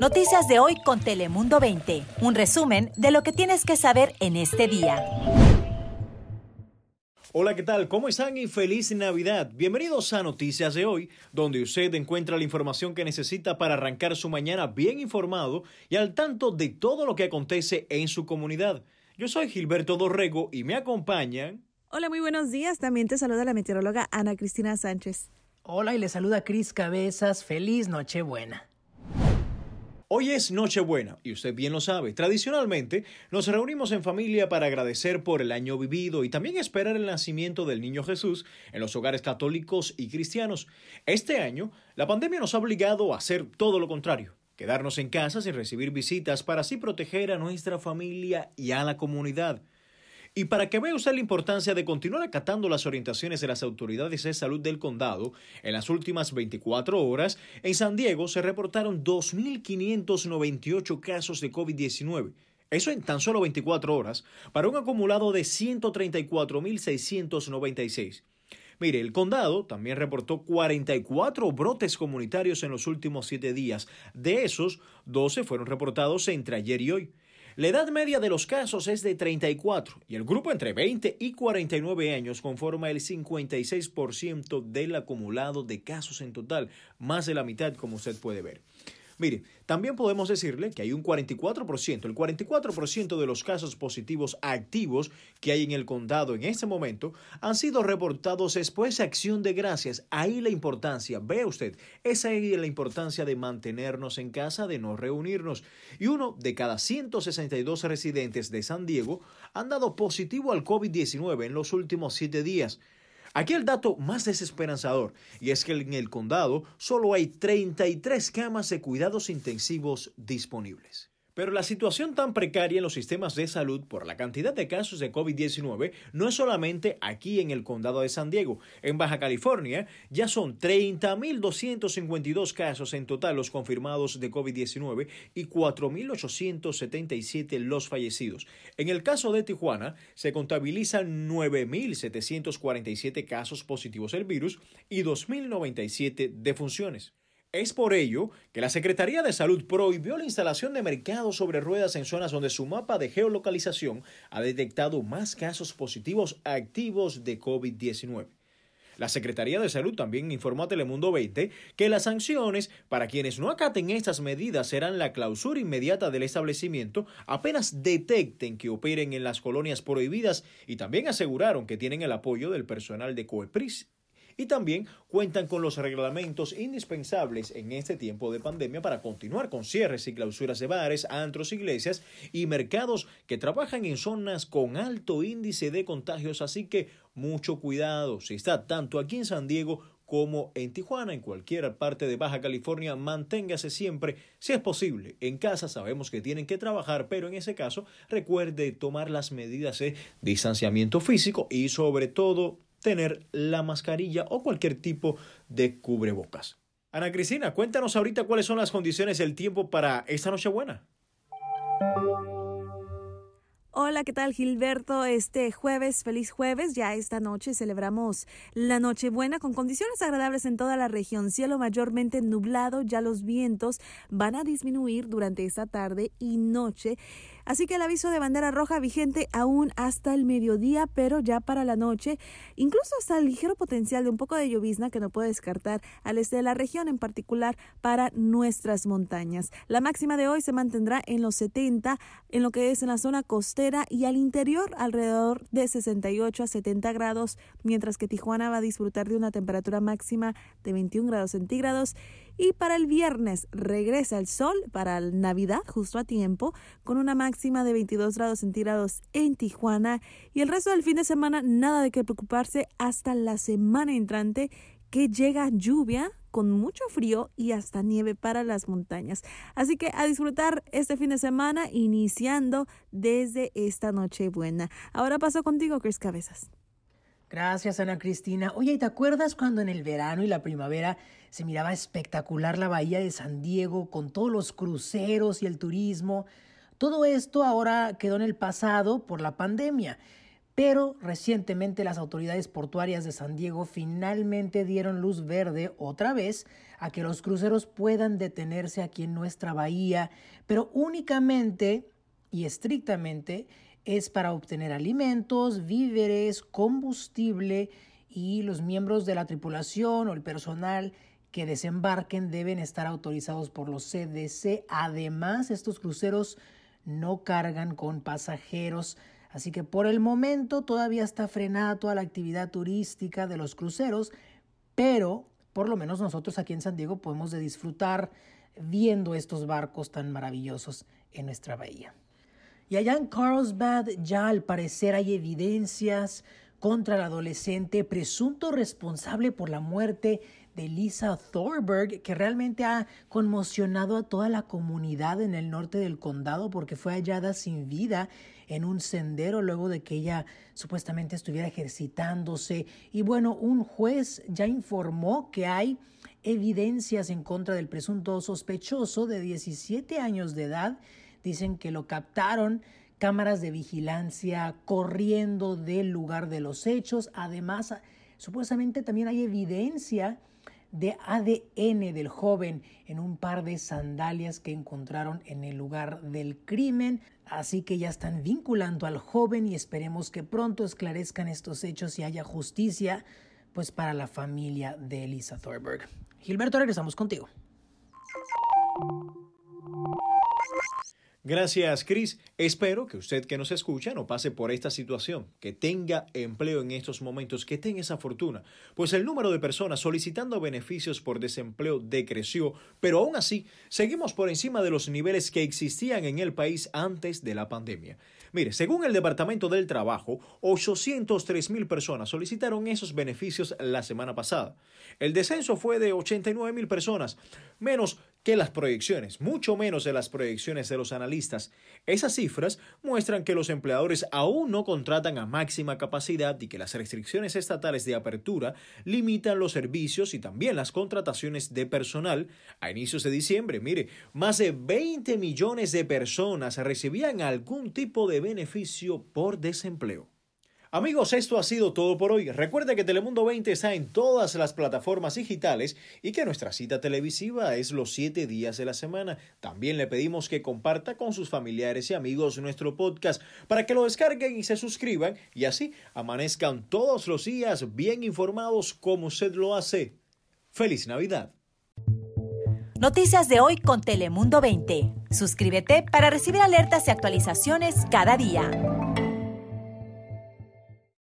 Noticias de hoy con Telemundo 20. Un resumen de lo que tienes que saber en este día. Hola, ¿qué tal? ¿Cómo están y feliz Navidad? Bienvenidos a Noticias de hoy, donde usted encuentra la información que necesita para arrancar su mañana bien informado y al tanto de todo lo que acontece en su comunidad. Yo soy Gilberto Dorrego y me acompañan. Hola, muy buenos días. También te saluda la meteoróloga Ana Cristina Sánchez. Hola y le saluda Cris Cabezas. Feliz Nochebuena. Hoy es Nochebuena y usted bien lo sabe. Tradicionalmente nos reunimos en familia para agradecer por el año vivido y también esperar el nacimiento del niño Jesús en los hogares católicos y cristianos. Este año la pandemia nos ha obligado a hacer todo lo contrario. Quedarnos en casa sin recibir visitas para así proteger a nuestra familia y a la comunidad. Y para que vea usted la importancia de continuar acatando las orientaciones de las autoridades de salud del condado, en las últimas 24 horas, en San Diego se reportaron 2.598 casos de COVID-19. Eso en tan solo 24 horas, para un acumulado de 134.696. Mire, el condado también reportó 44 brotes comunitarios en los últimos 7 días. De esos, 12 fueron reportados entre ayer y hoy. La edad media de los casos es de 34 y el grupo entre 20 y 49 años conforma el 56% del acumulado de casos en total, más de la mitad como usted puede ver. Mire, también podemos decirle que hay un 44%, el 44% de los casos positivos activos que hay en el condado en este momento han sido reportados después de acción de gracias. Ahí la importancia, vea usted, esa es la importancia de mantenernos en casa, de no reunirnos. Y uno de cada 162 residentes de San Diego han dado positivo al COVID-19 en los últimos siete días. Aquí el dato más desesperanzador, y es que en el condado solo hay 33 camas de cuidados intensivos disponibles. Pero la situación tan precaria en los sistemas de salud por la cantidad de casos de COVID-19 no es solamente aquí en el condado de San Diego. En Baja California ya son 30.252 casos en total los confirmados de COVID-19 y 4.877 los fallecidos. En el caso de Tijuana se contabilizan 9.747 casos positivos del virus y 2.097 defunciones. Es por ello que la Secretaría de Salud prohibió la instalación de mercados sobre ruedas en zonas donde su mapa de geolocalización ha detectado más casos positivos activos de COVID-19. La Secretaría de Salud también informó a Telemundo 20 que las sanciones para quienes no acaten estas medidas serán la clausura inmediata del establecimiento apenas detecten que operen en las colonias prohibidas y también aseguraron que tienen el apoyo del personal de COEPRIS y también cuentan con los reglamentos indispensables en este tiempo de pandemia para continuar con cierres y clausuras de bares, antros, iglesias y mercados que trabajan en zonas con alto índice de contagios, así que mucho cuidado si está tanto aquí en San Diego como en Tijuana, en cualquier parte de Baja California, manténgase siempre, si es posible, en casa. Sabemos que tienen que trabajar, pero en ese caso recuerde tomar las medidas de distanciamiento físico y sobre todo tener la mascarilla o cualquier tipo de cubrebocas. Ana Cristina, cuéntanos ahorita cuáles son las condiciones del tiempo para esta Nochebuena. Hola, ¿qué tal Gilberto? Este jueves, feliz jueves. Ya esta noche celebramos la Nochebuena con condiciones agradables en toda la región. Cielo mayormente nublado, ya los vientos van a disminuir durante esta tarde y noche. Así que el aviso de bandera roja vigente aún hasta el mediodía, pero ya para la noche, incluso hasta el ligero potencial de un poco de llovizna que no puede descartar al este de la región, en particular para nuestras montañas. La máxima de hoy se mantendrá en los 70, en lo que es en la zona costera y al interior alrededor de 68 a 70 grados, mientras que Tijuana va a disfrutar de una temperatura máxima de 21 grados centígrados y para el viernes regresa el sol para Navidad justo a tiempo con una máxima de 22 grados centígrados en Tijuana y el resto del fin de semana nada de qué preocuparse hasta la semana entrante que llega lluvia con mucho frío y hasta nieve para las montañas. Así que a disfrutar este fin de semana iniciando desde esta noche buena. Ahora paso contigo, Chris Cabezas. Gracias, Ana Cristina. Oye, ¿te acuerdas cuando en el verano y la primavera se miraba espectacular la bahía de San Diego con todos los cruceros y el turismo? Todo esto ahora quedó en el pasado por la pandemia. pero recientemente las autoridades portuarias de San Diego finalmente dieron luz verde otra vez a que los cruceros puedan detenerse aquí en nuestra bahía, pero únicamente y estrictamente es para obtener alimentos, víveres, combustible y los miembros de la tripulación o el personal que desembarquen deben estar autorizados por los CDC. Además, estos cruceros no cargan con pasajeros Así que por el momento todavía está frenada toda la actividad turística de los cruceros, pero por lo menos nosotros aquí en San Diego podemos de disfrutar viendo estos barcos tan maravillosos en nuestra bahía. Y allá en Carlsbad ya al parecer hay evidencias contra el adolescente presunto responsable por la muerte de Lisa Thorberg, que realmente ha conmocionado a toda la comunidad en el norte del condado porque fue hallada sin vida en un sendero luego de que ella supuestamente estuviera ejercitándose. Y bueno, un juez ya informó que hay evidencias en contra del presunto sospechoso de 17 años de edad. Dicen que lo captaron cámaras de vigilancia corriendo del lugar de los hechos. Además, supuestamente también hay evidencia de ADN del joven en un par de sandalias que encontraron en el lugar del crimen. Así que ya están vinculando al joven y esperemos que pronto esclarezcan estos hechos y haya justicia pues para la familia de Elisa Thorberg. Gilberto, regresamos contigo. Gracias, Chris. Espero que usted que nos escucha no pase por esta situación, que tenga empleo en estos momentos, que tenga esa fortuna, pues el número de personas solicitando beneficios por desempleo decreció, pero aún así seguimos por encima de los niveles que existían en el país antes de la pandemia. Mire, según el Departamento del Trabajo, 803 mil personas solicitaron esos beneficios la semana pasada. El descenso fue de 89 mil personas, menos que las proyecciones, mucho menos de las proyecciones de los analistas. Esas cifras muestran que los empleadores aún no contratan a máxima capacidad y que las restricciones estatales de apertura limitan los servicios y también las contrataciones de personal. A inicios de diciembre, mire, más de 20 millones de personas recibían algún tipo de beneficio por desempleo. Amigos, esto ha sido todo por hoy. Recuerda que Telemundo 20 está en todas las plataformas digitales y que nuestra cita televisiva es los siete días de la semana. También le pedimos que comparta con sus familiares y amigos nuestro podcast para que lo descarguen y se suscriban y así amanezcan todos los días bien informados como usted lo hace. ¡Feliz Navidad! Noticias de hoy con Telemundo 20. Suscríbete para recibir alertas y actualizaciones cada día.